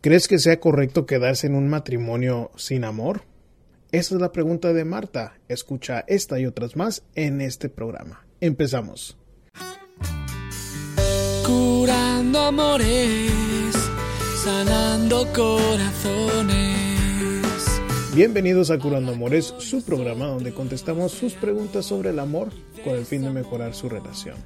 ¿Crees que sea correcto quedarse en un matrimonio sin amor? Esa es la pregunta de Marta. Escucha esta y otras más en este programa. Empezamos. Curando amores, sanando corazones. Bienvenidos a Curando Amores, su programa donde contestamos sus preguntas sobre el amor con el fin de mejorar su relación.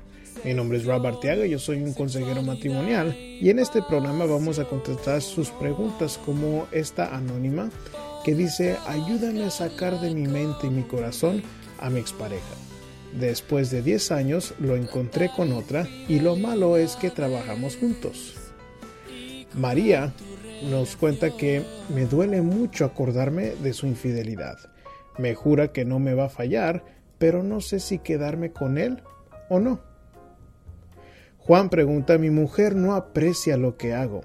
Mi nombre es Rob Arteaga, yo soy un consejero matrimonial y en este programa vamos a contestar sus preguntas como esta anónima que dice ayúdame a sacar de mi mente y mi corazón a mi expareja. Después de 10 años lo encontré con otra y lo malo es que trabajamos juntos. María nos cuenta que me duele mucho acordarme de su infidelidad. Me jura que no me va a fallar, pero no sé si quedarme con él o no. Juan pregunta, mi mujer no aprecia lo que hago.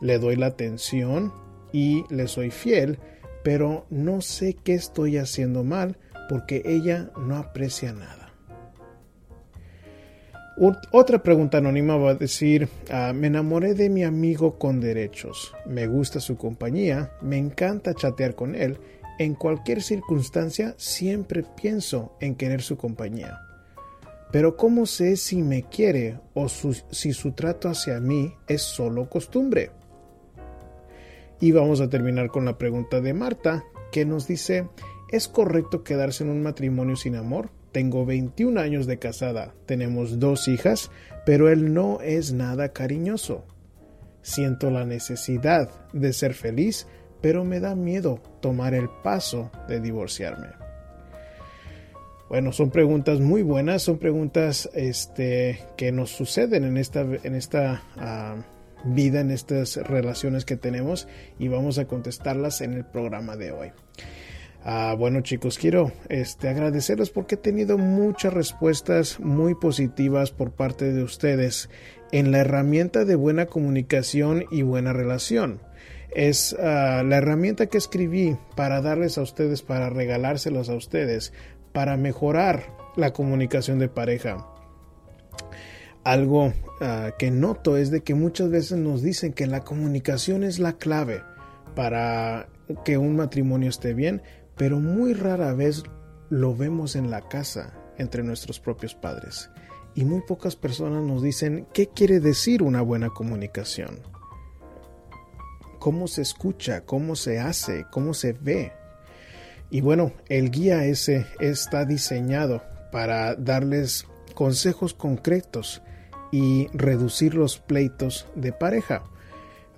Le doy la atención y le soy fiel, pero no sé qué estoy haciendo mal porque ella no aprecia nada. Otra pregunta anónima va a decir, ah, me enamoré de mi amigo con derechos, me gusta su compañía, me encanta chatear con él, en cualquier circunstancia siempre pienso en querer su compañía. Pero ¿cómo sé si me quiere o si su trato hacia mí es solo costumbre? Y vamos a terminar con la pregunta de Marta, que nos dice, ¿es correcto quedarse en un matrimonio sin amor? Tengo 21 años de casada, tenemos dos hijas, pero él no es nada cariñoso. Siento la necesidad de ser feliz, pero me da miedo tomar el paso de divorciarme. Bueno, son preguntas muy buenas, son preguntas este, que nos suceden en esta, en esta ah, vida, en estas relaciones que tenemos y vamos a contestarlas en el programa de hoy. Ah, bueno chicos, quiero este, agradecerles porque he tenido muchas respuestas muy positivas por parte de ustedes en la herramienta de buena comunicación y buena relación es ah, la herramienta que escribí para darles a ustedes, para regalárselos a ustedes, para mejorar la comunicación de pareja. Algo ah, que noto es de que muchas veces nos dicen que la comunicación es la clave para que un matrimonio esté bien, pero muy rara vez lo vemos en la casa entre nuestros propios padres. Y muy pocas personas nos dicen qué quiere decir una buena comunicación. Cómo se escucha, cómo se hace, cómo se ve. Y bueno, el guía ese está diseñado para darles consejos concretos y reducir los pleitos de pareja.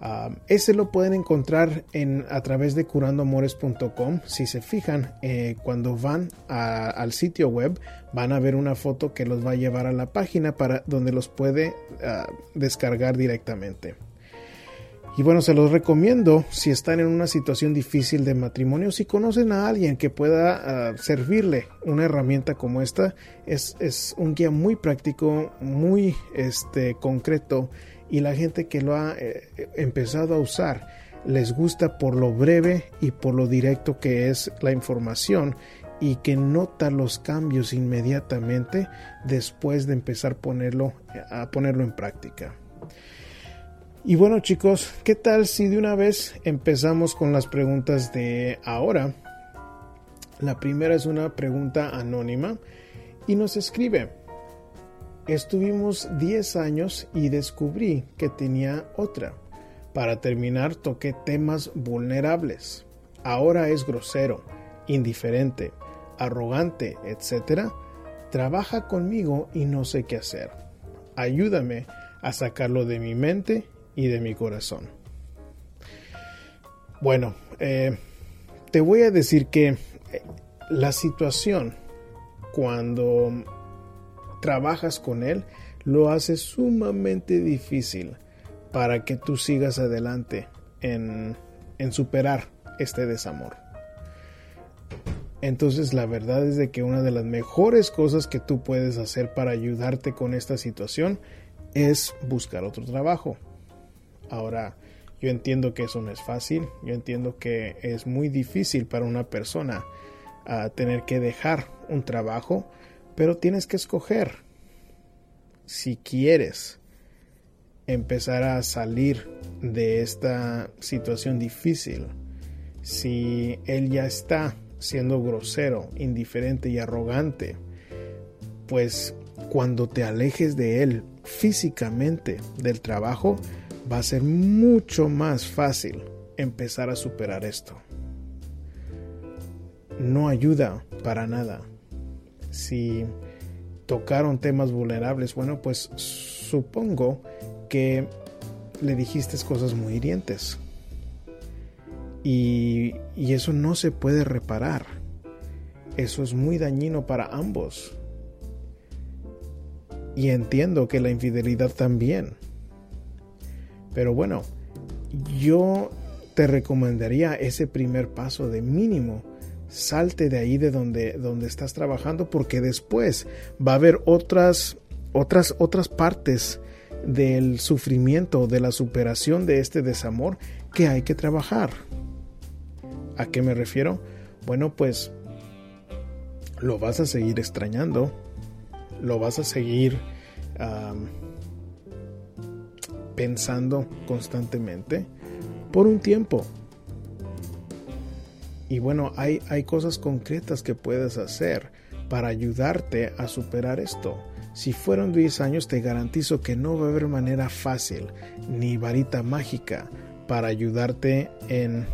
Ah, ese lo pueden encontrar en, a través de curandoamores.com. Si se fijan, eh, cuando van al sitio web, van a ver una foto que los va a llevar a la página para donde los puede ah, descargar directamente. Y bueno, se los recomiendo si están en una situación difícil de matrimonio, si conocen a alguien que pueda ah, servirle una herramienta como esta, es, es, un guía muy práctico, muy este, concreto y la gente que lo ha eh, empezado a usar les gusta por lo breve y por lo directo que es la información y que nota los cambios inmediatamente después de empezar ponerlo, a ponerlo en práctica. Y bueno chicos, ¿qué tal si de una vez empezamos con las preguntas de ahora? La primera es una pregunta anónima y nos escribe, estuvimos 10 años y descubrí que tenía otra. Para terminar toqué temas vulnerables. Ahora es grosero, indiferente, arrogante, etc. Trabaja conmigo y no sé qué hacer. Ayúdame a sacarlo de mi mente y de mi corazón. Bueno, eh, te voy a decir que eh, la situación cuando trabajas con él lo hace sumamente difícil para que tú sigas adelante en, en superar este desamor. Entonces la verdad es de que una de las mejores cosas que tú puedes hacer para ayudarte con esta situación es buscar otro trabajo. Ahora, yo entiendo que eso no es fácil, yo entiendo que es muy difícil para una persona ah, tener que dejar un trabajo, pero tienes que escoger si quieres empezar a salir de esta situación difícil, si él ya está siendo grosero, indiferente y arrogante, pues cuando te alejes de él físicamente del trabajo, va a ser mucho más fácil empezar a superar esto. No ayuda para nada. Si tocaron temas vulnerables, bueno, pues supongo que le dijiste cosas muy hirientes. Y, y, eso no se puede reparar. Eso es muy dañino para ambos. Y entiendo que la infidelidad también. Pero bueno, yo te recomendaría ese primer paso de mínimo. Salte de ahí de donde, donde estás trabajando porque después va a haber otras, otras, otras partes del sufrimiento, de la superación de este desamor que hay que trabajar. ¿A qué me refiero? Bueno, pues lo vas a seguir extrañando, lo vas a seguir pensando constantemente por un tiempo. Y bueno, hay, hay cosas concretas que puedes hacer para ayudarte a superar esto. Si fueron 10 años, te garantizo que no va a haber manera fácil ni varita mágica para ayudarte en,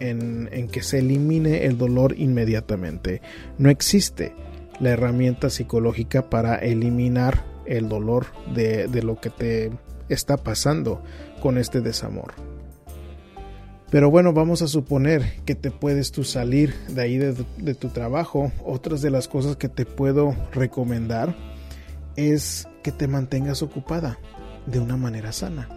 en, en que se elimine el dolor inmediatamente. No existe la herramienta psicológica para eliminar el dolor de, de lo que te está pasando con este desamor. Pero bueno, vamos a suponer que te puedes tú salir de ahí de, tu trabajo. Otras de las cosas que te puedo recomendar es que te mantengas ocupada de una manera sana.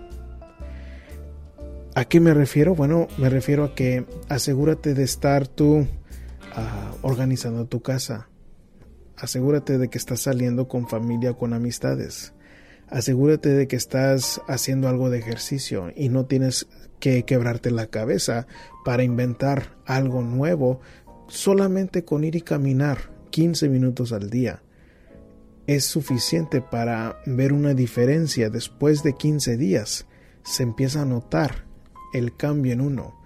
¿A qué me refiero? Bueno, me refiero a que asegúrate de estar tú uh, organizando tu casa, asegúrate de que estás saliendo con familia, con amistades. Asegúrate de que estás haciendo algo de ejercicio y no tienes que quebrarte la cabeza para inventar algo nuevo solamente con ir y caminar 15 minutos al día. Es suficiente para ver una diferencia después de 15 días. Se empieza a notar el cambio en uno.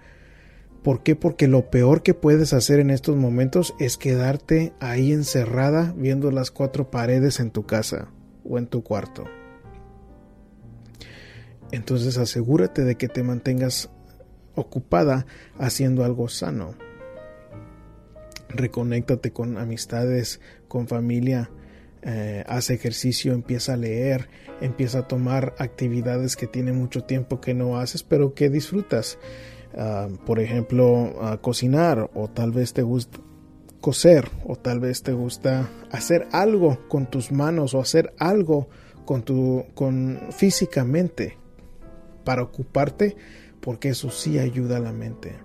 ¿Por qué? Porque lo peor que puedes hacer en estos momentos es quedarte ahí encerrada viendo las cuatro paredes en tu casa o en tu cuarto. Entonces asegúrate de que te mantengas ocupada haciendo algo sano. Reconéctate con amistades, con familia, eh, haz ejercicio, empieza a leer, empieza a tomar actividades que tiene mucho tiempo que no haces, pero que disfrutas. Ah, por ejemplo, cocinar o tal vez te gusta coser o tal vez te gusta hacer algo con tus manos o hacer algo con tu con físicamente para ocuparte porque eso sí ayuda a la mente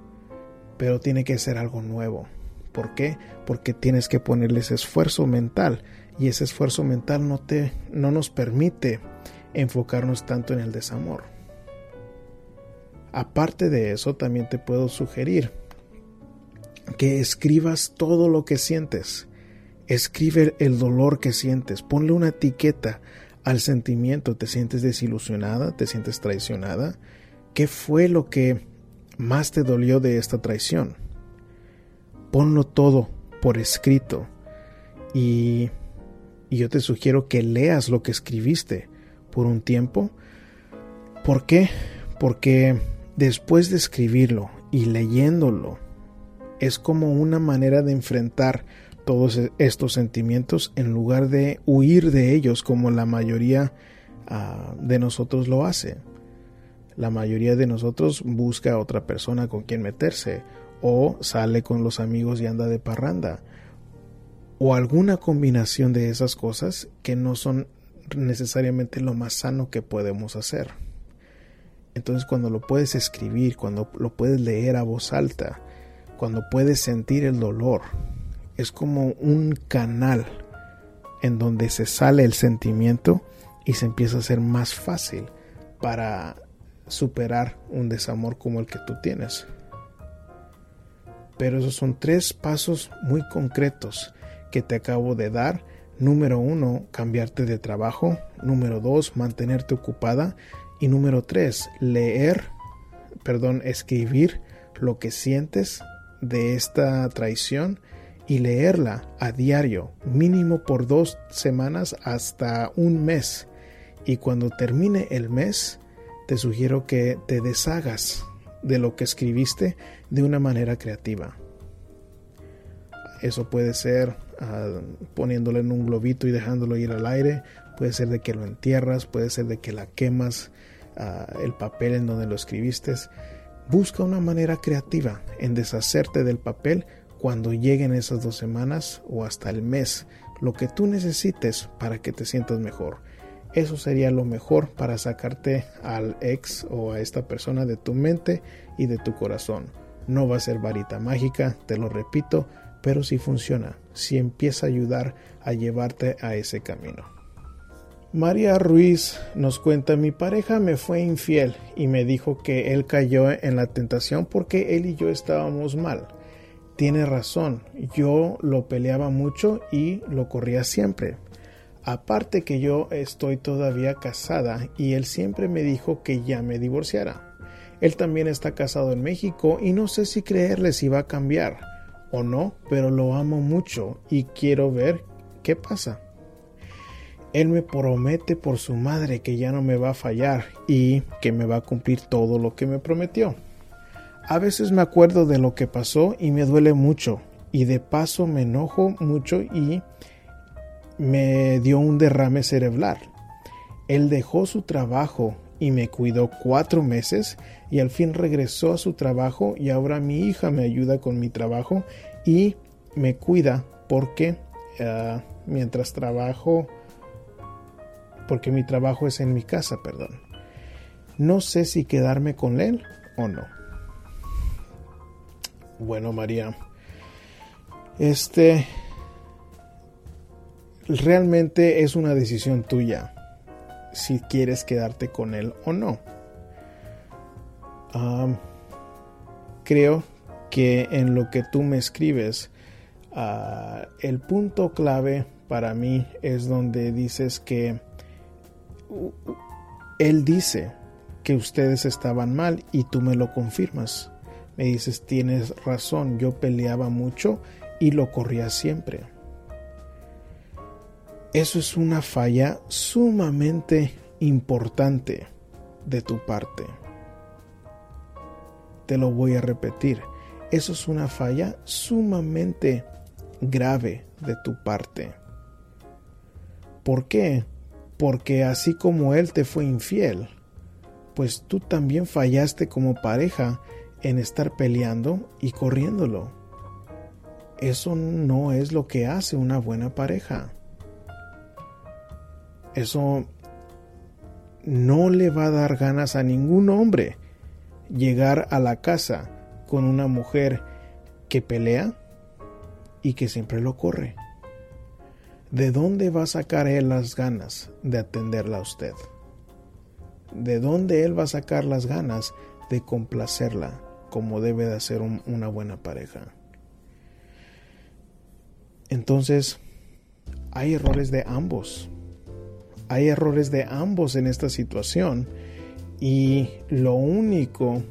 pero tiene que ser algo nuevo ¿por qué? porque tienes que ponerles esfuerzo mental y ese esfuerzo mental no te no nos permite enfocarnos tanto en el desamor Aparte de eso, también te puedo sugerir que escribas todo lo que sientes. Escribe el dolor que sientes. Ponle una etiqueta al sentimiento. ¿Te sientes desilusionada? ¿Te sientes traicionada? ¿Qué fue lo que más te dolió de esta traición? Ponlo todo por escrito. Y, y yo te sugiero que leas lo que escribiste por un tiempo. ¿Por qué? Porque Después de escribirlo y leyéndolo, es como una manera de enfrentar todos e-, estos sentimientos en lugar de huir de ellos como la mayoría uh, de nosotros lo hace. La mayoría de nosotros busca a otra persona con quien meterse o sale con los amigos y anda de parranda o alguna combinación de esas cosas que no son necesariamente lo más sano que podemos hacer. Entonces cuando lo puedes escribir, cuando lo puedes leer a voz alta, cuando puedes sentir el dolor, es como un canal en donde se sale el sentimiento y se empieza a hacer más fácil para superar un desamor como el que tú tienes. Pero esos son tres pasos muy concretos que te acabo de dar. Número uno, cambiarte de trabajo. Número dos, mantenerte ocupada Y número tres, leer, perdón, escribir lo que sientes de esta traición y leerla a diario, mínimo por dos semanas hasta un mes. Y cuando termine el mes, te sugiero que te deshagas de lo que escribiste de una manera creativa. Eso puede ser uh, poniéndolo en un globito y dejándolo ir al aire, puede ser de que lo entierras, puede ser de que la quemas uh, el papel en donde lo escribiste. Busca una manera creativa en deshacerte del papel cuando lleguen esas dos semanas o hasta el mes, lo que tú necesites para que te sientas mejor. Eso sería lo mejor para sacarte al ex o a esta persona de tu mente y de tu corazón. No va a ser varita mágica, te lo repito, pero si funciona, si empieza a ayudar a llevarte a ese camino. María Ruiz nos cuenta, mi pareja me fue infiel y me dijo que él cayó en la tentación porque él y yo estábamos mal. Tiene razón, yo lo peleaba mucho y lo corría siempre. Aparte que yo estoy todavía casada y él siempre me dijo que ya me divorciara. Él también está casado en México y no sé si creerle si va a cambiar o no, pero lo amo mucho y quiero ver qué pasa. Él me promete por su madre que ya no me va a fallar y que me va a cumplir todo lo que me prometió. A veces me acuerdo de lo que pasó y me duele mucho y de paso me enojo mucho y me dio un derrame cerebral. Él dejó su trabajo y me cuidó cuatro meses y al fin regresó a su trabajo y ahora mi hija me ayuda con mi trabajo y me cuida porque uh, mientras trabajo porque mi trabajo es en mi casa, perdón. No sé si quedarme con él o no. Bueno, María, este realmente es una decisión tuya si quieres quedarte con él o no. creo que en lo que tú me escribes, ah, el punto clave para mí es donde dices que él dice que ustedes estaban mal y tú me lo confirmas. Me dices, tienes razón, yo peleaba mucho y lo corría siempre. Eso es una falla sumamente importante de tu parte. Te lo voy a repetir. Eso es una falla sumamente grave de tu parte. ¿Por qué? Porque así como él te fue infiel, pues tú también fallaste como pareja en estar peleando y corriéndolo. Eso no es lo que hace una buena pareja. Eso no le va a dar ganas a ningún hombre llegar a la casa con una mujer que pelea y que siempre lo corre. ¿De dónde va a sacar él las ganas de atenderla a usted? ¿De dónde él va a sacar las ganas de complacerla como debe de hacer una buena pareja? Entonces, hay errores de ambos hay errores de ambos en esta situación y lo único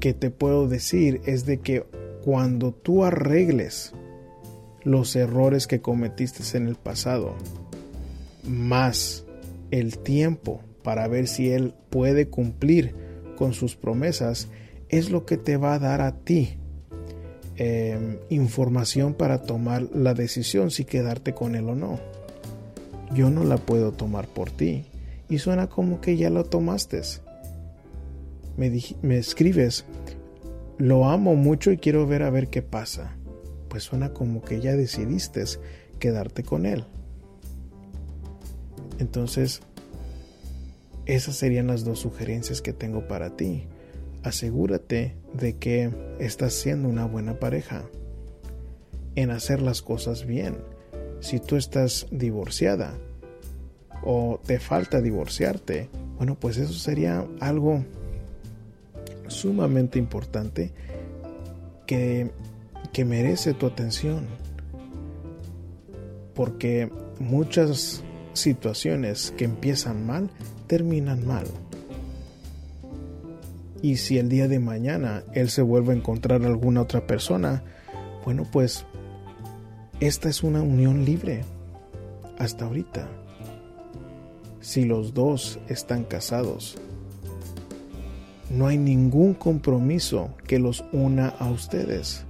que te puedo decir es de que cuando tú arregles los errores que cometiste en el pasado, más el tiempo para ver si él puede cumplir con sus promesas, es lo que te va a dar a ti em, información para tomar la decisión si quedarte con él o no yo no la puedo tomar por ti. Y suena como que ya lo tomaste. Me, me escribes, lo amo mucho y quiero ver a ver qué pasa. Pues suena como que ya decidiste quedarte con él. Entonces, esas serían las dos sugerencias que tengo para ti. Asegúrate de que estás siendo una buena pareja en hacer las cosas bien si tú estás divorciada o te falta divorciarte, bueno, pues eso sería algo sumamente importante que, que merece tu atención. Porque muchas situaciones que empiezan mal terminan mal. Y si el día de mañana él se vuelve a encontrar alguna otra persona, bueno, pues esta es una unión libre hasta ahorita. Si los dos están casados, no hay ningún compromiso que los una a ustedes.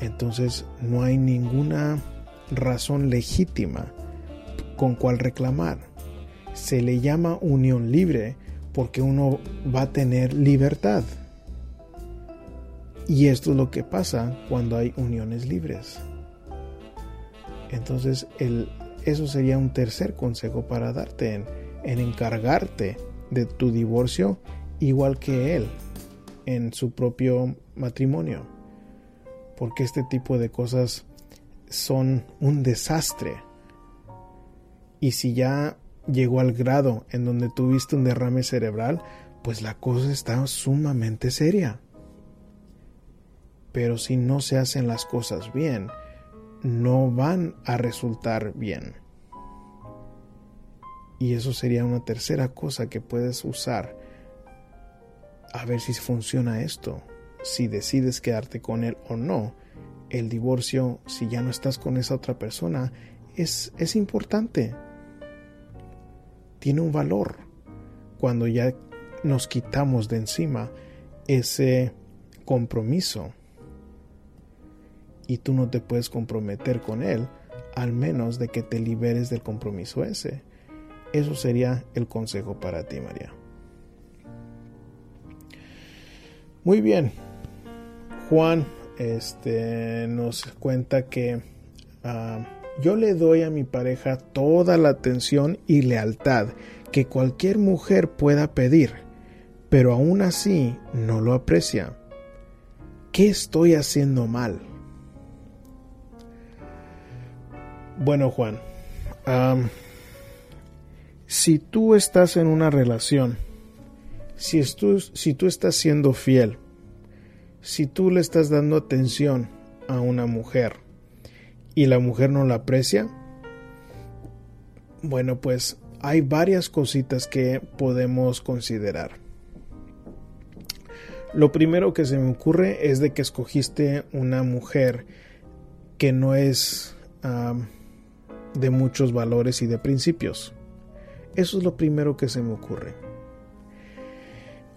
Entonces no hay ninguna razón legítima con cual reclamar. Se le llama unión libre porque uno va a tener libertad. Y esto es lo que pasa cuando hay uniones libres. Entonces, el, eso sería un tercer consejo para darte en, en encargarte de tu divorcio igual que él en su propio matrimonio. Porque este tipo de cosas son un desastre. Y si ya llegó al grado en donde tuviste un derrame cerebral, pues la cosa está sumamente seria. Pero si no se hacen las cosas bien, no van a resultar bien. Y eso sería una tercera cosa que puedes usar a ver si funciona esto, si decides quedarte con él o no. El divorcio, si ya no estás con esa otra persona, es, es importante. Tiene un valor cuando ya nos quitamos de encima ese compromiso. Y tú no te puedes comprometer con él al menos de que te liberes del compromiso ese. Eso sería el consejo para ti, María. Muy bien. Juan este, nos cuenta que uh, yo le doy a mi pareja toda la atención y lealtad que cualquier mujer pueda pedir, pero aún así no lo aprecia. ¿Qué estoy haciendo mal? Bueno, Juan, si tú estás en una relación si, si tú estás siendo fiel, si tú le estás dando atención a una mujer y la mujer no la aprecia, bueno, pues hay varias cositas que podemos considerar. Lo primero que se me ocurre es de que escogiste una mujer que no es de muchos valores y de principios. Eso es lo primero que se me ocurre.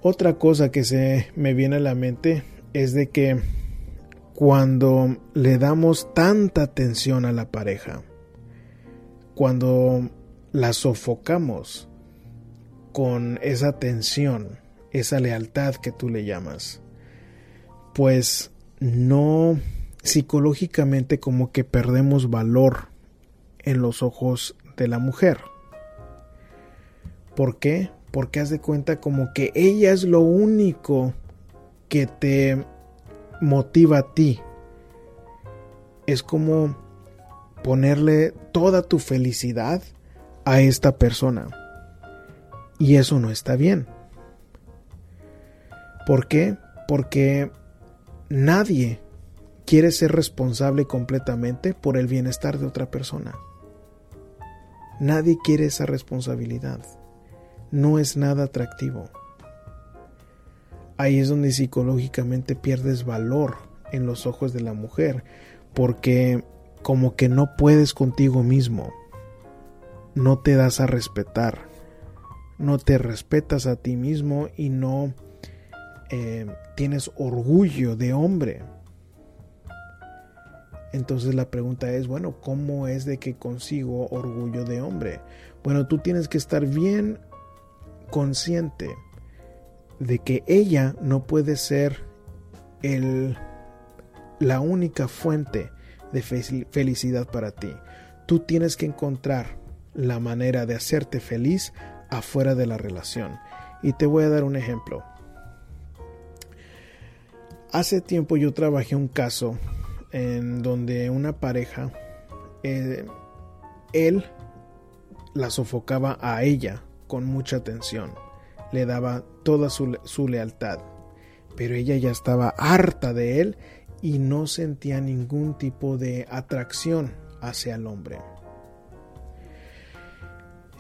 Otra cosa que se me viene a la mente es de que cuando le damos tanta atención a la pareja, cuando la sofocamos con esa atención, esa lealtad que tú le llamas, pues no psicológicamente como que perdemos valor en los ojos de la mujer. ¿Por qué? porque haz de cuenta como que ella es lo único que te motiva a ti. Es como ponerle toda tu felicidad a esta persona. Y eso no está bien. ¿Por qué? Porque nadie quiere ser responsable completamente por el bienestar de otra persona. Nadie quiere esa responsabilidad no es nada atractivo. Ahí es donde psicológicamente pierdes valor en los ojos de la mujer, porque como que no puedes contigo mismo, no te das a respetar, no te respetas a ti mismo y no eh, tienes orgullo de hombre. Entonces la pregunta es, bueno, ¿cómo es de que consigo orgullo de hombre? Bueno, tú tienes que estar bien consciente de que ella no puede ser el, la única fuente de felicidad para ti. Tú tienes que encontrar la manera de hacerte feliz afuera de la relación. Y te voy a dar un ejemplo. Hace tiempo yo trabajé un caso en donde una pareja, eh, él la sofocaba a ella con mucha atención, le daba toda su, lealtad, pero ella ya estaba harta de él y no sentía ningún tipo de atracción hacia el hombre.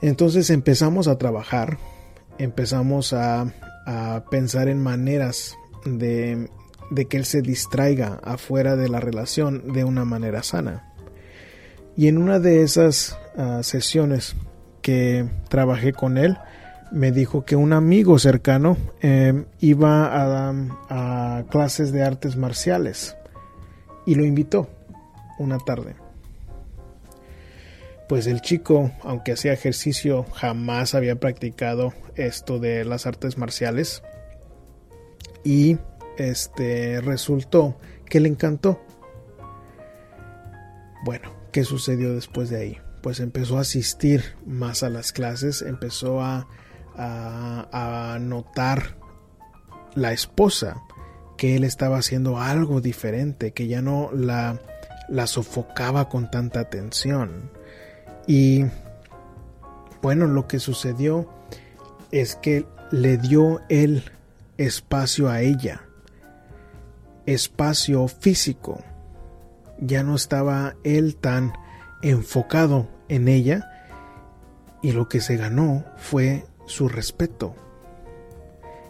Entonces empezamos a trabajar, empezamos a, pensar en maneras de, de que él se distraiga afuera de la relación de una manera sana. Y en una de esas ah, sesiones que trabajé con él, me dijo que un amigo cercano em, iba a, a clases de artes marciales y lo invitó una tarde. Pues el chico, aunque hacía ejercicio, jamás había practicado esto de las artes marciales. Y este resultó que le encantó. Bueno, ¿qué sucedió después de ahí? Pues empezó a asistir más a las clases, empezó a, a, notar la esposa que él estaba haciendo algo diferente, que ya no la, la sofocaba con tanta atención. Y bueno, lo que sucedió es que le dio el espacio a ella, espacio físico. Ya no estaba él tan enfocado en ella y lo que se ganó fue su respeto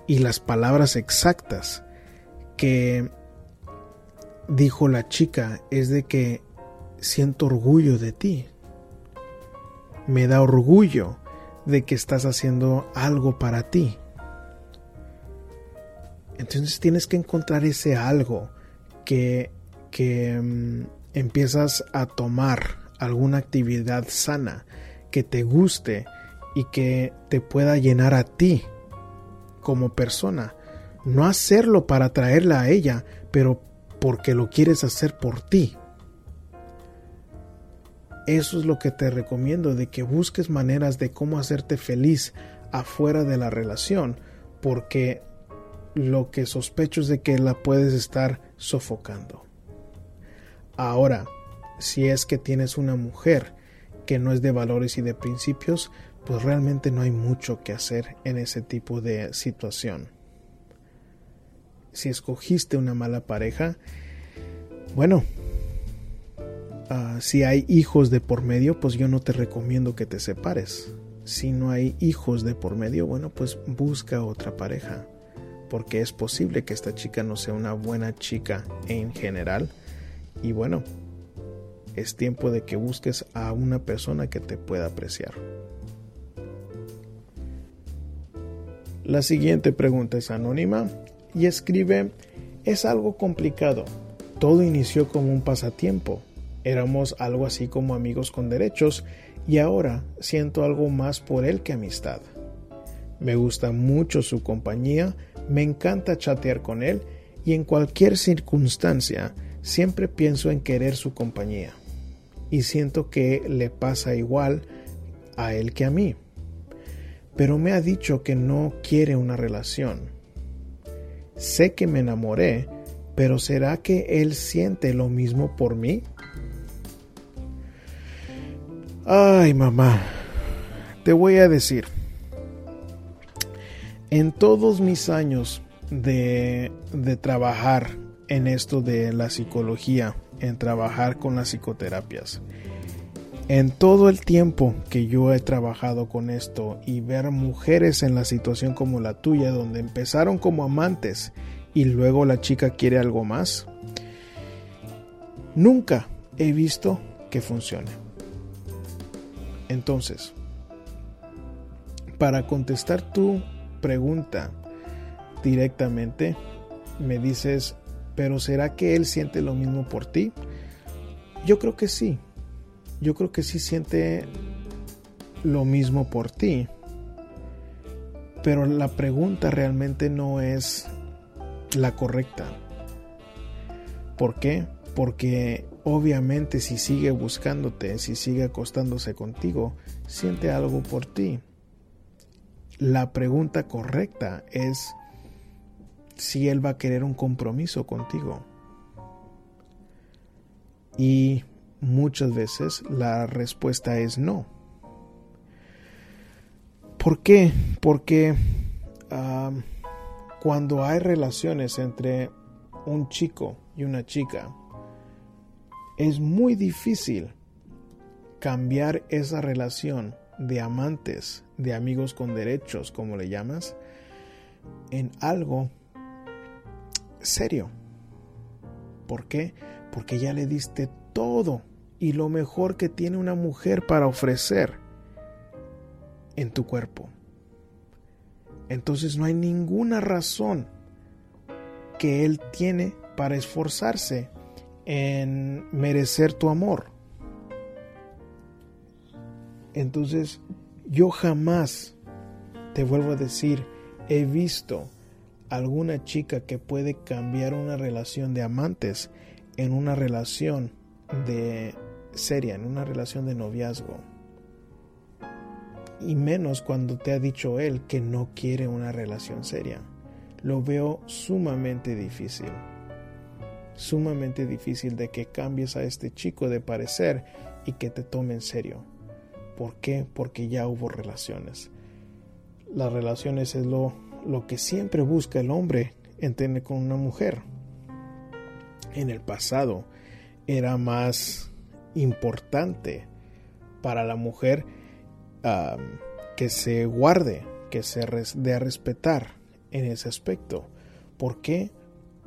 y las palabras exactas que dijo la chica es de que siento orgullo de ti. Me da orgullo de que estás haciendo algo para ti. Entonces tienes que encontrar ese algo que, que mm, empiezas a tomar alguna actividad sana que te guste y que te pueda llenar a ti como persona. No hacerlo para traerla a ella, pero porque lo quieres hacer por ti. Eso es lo que te recomiendo, de que busques maneras de cómo hacerte feliz afuera de la relación, porque lo que sospecho es de que la puedes estar sofocando. Ahora, si es que tienes una mujer que no es de valores y de principios, pues realmente no hay mucho que hacer en ese tipo de situación. Si escogiste una mala pareja, bueno, ah, si hay hijos de por medio, pues yo no te recomiendo que te separes. Si no hay hijos de por medio, bueno, pues busca otra pareja. Porque es posible que esta chica no sea una buena chica en general. Y bueno, es tiempo de que busques a una persona que te pueda apreciar. La siguiente pregunta es anónima y escribe, es algo complicado. Todo inició como un pasatiempo. Éramos algo así como amigos con derechos y ahora siento algo más por él que amistad. Me gusta mucho su compañía, me encanta chatear con él y en cualquier circunstancia siempre pienso en querer su compañía. Y siento que le pasa igual a él que a mí pero me ha dicho que no quiere una relación. Sé que me enamoré, pero ¿será que él siente lo mismo por mí? Ay, mamá, te voy a decir, en todos mis años de, de trabajar en esto de la psicología, en trabajar con las psicoterapias, en todo el tiempo que yo he trabajado con esto y ver mujeres en la situación como la tuya, donde empezaron como amantes y luego la chica quiere algo más, nunca he visto que funcione. Entonces, para contestar tu pregunta directamente, me dices, pero ¿será que él siente lo mismo por ti? Yo creo que sí yo creo que sí siente lo mismo por ti. Pero la pregunta realmente no es la correcta. ¿Por qué? Porque obviamente si sigue buscándote, si sigue acostándose contigo, siente algo por ti. La pregunta correcta es si él va a querer un compromiso contigo. Y Muchas veces la respuesta es no. ¿Por qué? Porque cuando hay relaciones entre un chico y una chica, es muy difícil cambiar esa relación de amantes, de amigos con derechos, como le llamas, en algo serio. ¿Por qué? Porque ya le diste todo y lo mejor que tiene una mujer para ofrecer en tu cuerpo. Entonces no hay ninguna razón que él tiene para esforzarse en merecer tu amor. Entonces yo jamás, te vuelvo a decir, he visto alguna chica que puede cambiar una relación de amantes en una relación de seria, en una relación de noviazgo. Y menos cuando te ha dicho él que no quiere una relación seria. Lo veo sumamente difícil. Sumamente difícil de que cambies a este chico de parecer y que te tome en serio. ¿Por qué? Porque ya hubo relaciones. Las relaciones es lo, lo que siempre busca el hombre en tener con una mujer. En el pasado era más importante para la mujer que se guarde, que se dé a respetar en ese aspecto. ¿Por qué?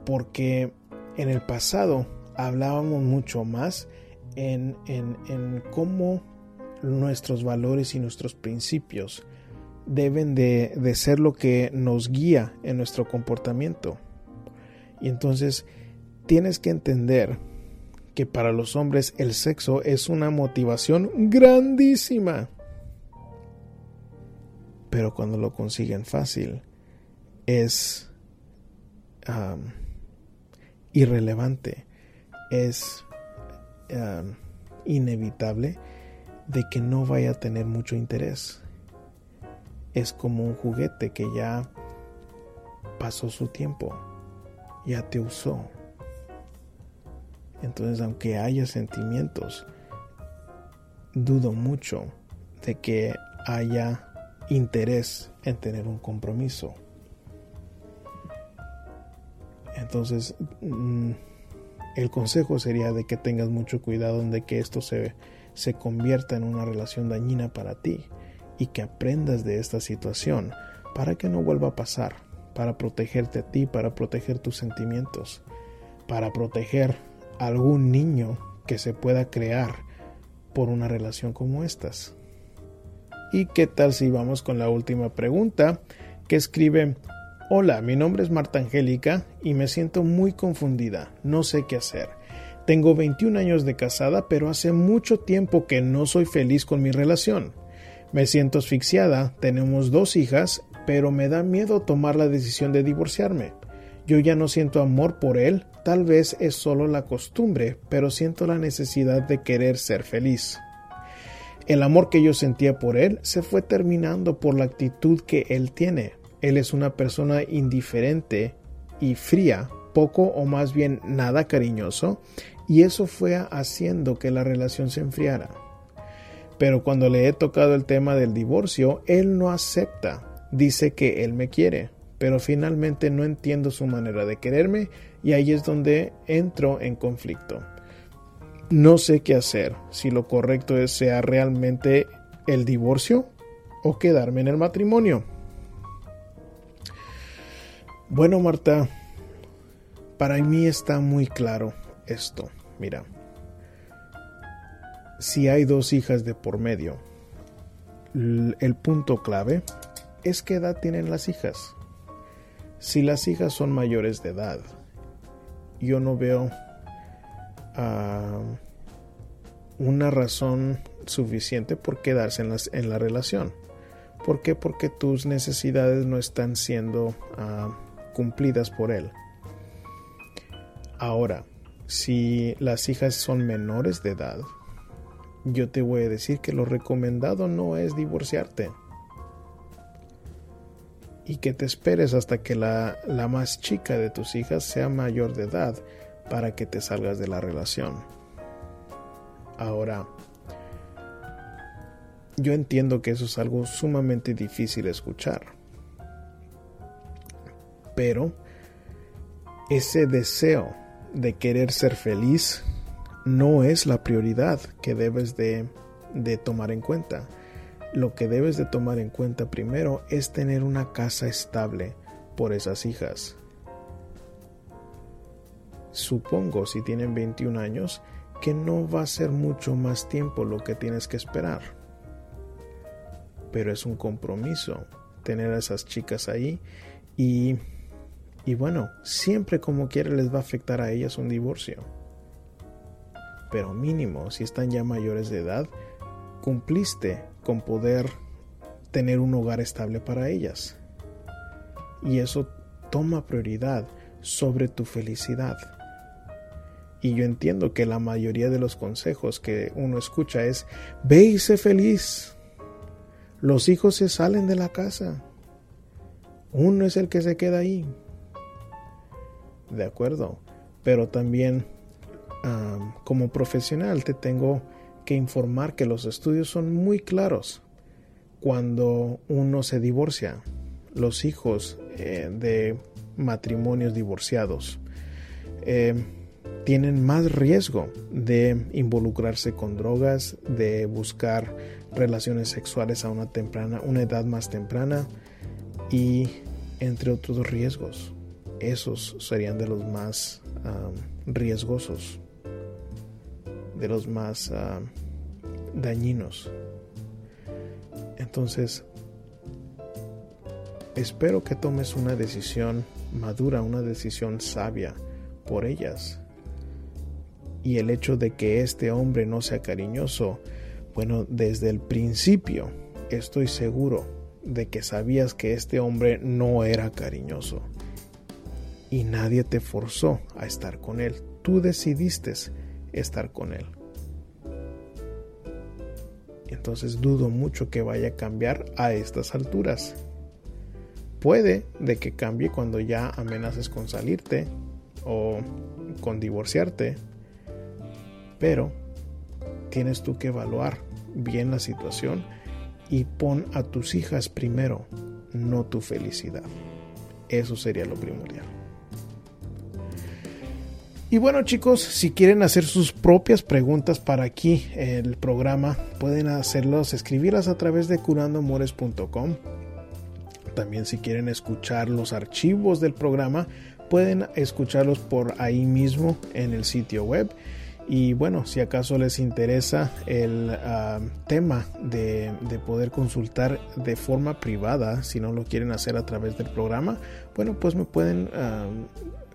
Porque en el pasado hablábamos mucho más en, en, cómo nuestros valores y nuestros principios deben de, de, ser lo que nos guía en nuestro comportamiento. Y entonces tienes que entender que para los hombres el sexo es una motivación grandísima. Pero cuando lo consiguen fácil, es irrelevante, es inevitable de que no vaya a tener mucho interés. Es como un juguete que ya pasó su tiempo, ya te usó entonces, aunque haya sentimientos, dudo mucho de que haya interés en tener un compromiso. Entonces, mm, el consejo sería de que tengas mucho cuidado de que esto se, se convierta en una relación dañina para ti y que aprendas de esta situación para que no vuelva a pasar, para protegerte a ti, para proteger tus sentimientos, para proteger algún niño que se pueda crear por una relación como estas. ¿Y qué tal si vamos con la última pregunta que escribe, hola, mi nombre es Marta Angélica y me siento muy confundida, no sé qué hacer. Tengo 21 años de casada, pero hace mucho tiempo que no soy feliz con mi relación. Me siento asfixiada, tenemos dos hijas, pero me da miedo tomar la decisión de divorciarme. Yo ya no siento amor por él, tal vez es solo la costumbre, pero siento la necesidad de querer ser feliz. El amor que yo sentía por él se fue terminando por la actitud que él tiene. Él es una persona indiferente y fría, poco o más bien nada cariñoso, y eso fue haciendo que la relación se enfriara. Pero cuando le he tocado el tema del divorcio, él no acepta, dice que él me quiere, pero finalmente no entiendo su manera de quererme y ahí es donde entro en conflicto. No sé qué hacer, si lo correcto es sea realmente el divorcio o quedarme en el matrimonio. Bueno, Marta, para mí está muy claro esto. Mira, si hay dos hijas de por medio, el punto clave es qué edad tienen las hijas. Si las hijas son mayores de edad, yo no veo ah, una razón suficiente por quedarse en, la relación. ¿Por qué? Porque tus necesidades no están siendo ah, cumplidas por él. Ahora, si las hijas son menores de edad, yo te voy a decir que lo recomendado no es divorciarte y que te esperes hasta que la, más chica de tus hijas sea mayor de edad para que te salgas de la relación. Ahora, yo entiendo que eso es algo sumamente difícil escuchar. Pero ese deseo de querer ser feliz no es la prioridad que debes de, de tomar en cuenta lo que debes de tomar en cuenta primero es tener una casa estable, por esas hijas. Supongo, si tienen 21 años, que no va a ser mucho más tiempo lo que tienes que esperar. Pero es un compromiso tener a esas chicas ahí y, y bueno, siempre como quiera les va a afectar a ellas un divorcio. Pero mínimo, si están ya mayores de edad, cumpliste con poder tener un hogar estable para ellas. Y eso toma prioridad sobre tu felicidad. Y yo entiendo que la mayoría de los consejos que uno escucha es, ve y sé feliz. Los hijos se salen de la casa. Uno es el que se queda ahí. De acuerdo. Pero también como profesional te tengo que informar que los estudios son muy claros cuando uno se divorcia. Los hijos eh, de matrimonios divorciados. Eh, tienen más riesgo de involucrarse con drogas, de buscar relaciones sexuales a una temprana, una edad más temprana y entre otros riesgos. Esos serían de los más riesgosos, de los más dañinos. Entonces, espero que tomes una decisión madura, una decisión sabia por ellas y el hecho de que este hombre no sea cariñoso, bueno, desde el principio estoy seguro de que sabías que este hombre no era cariñoso y nadie te forzó a estar con él. Tú decidiste estar con él. Entonces dudo mucho que vaya a cambiar a estas alturas. Puede de que cambie cuando ya amenaces con salirte o con divorciarte pero tienes tú que evaluar bien la situación y pon a tus hijas primero, no tu felicidad. Eso sería lo primordial. Y bueno chicos, si quieren hacer sus propias preguntas para aquí el programa, pueden hacerlos, escribirlas a través de curandoamores.com. También si quieren escuchar los archivos del programa, pueden escucharlos por ahí mismo en el sitio web. Y bueno, si acaso les interesa el ah, tema de, poder consultar de forma privada, si no lo quieren hacer a través del programa, bueno, pues me pueden ah,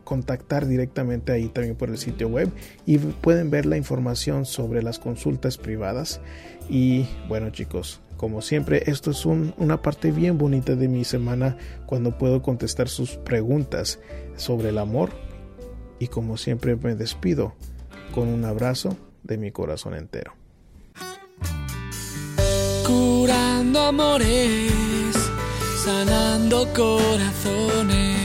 contactar directamente ahí también por el sitio web y pueden ver la información sobre las consultas privadas. Y bueno chicos, como siempre, esto es una parte bien bonita de mi semana cuando puedo contestar sus preguntas sobre el amor. Y como siempre me despido con un abrazo de mi corazón entero. Curando amores, sanando corazones.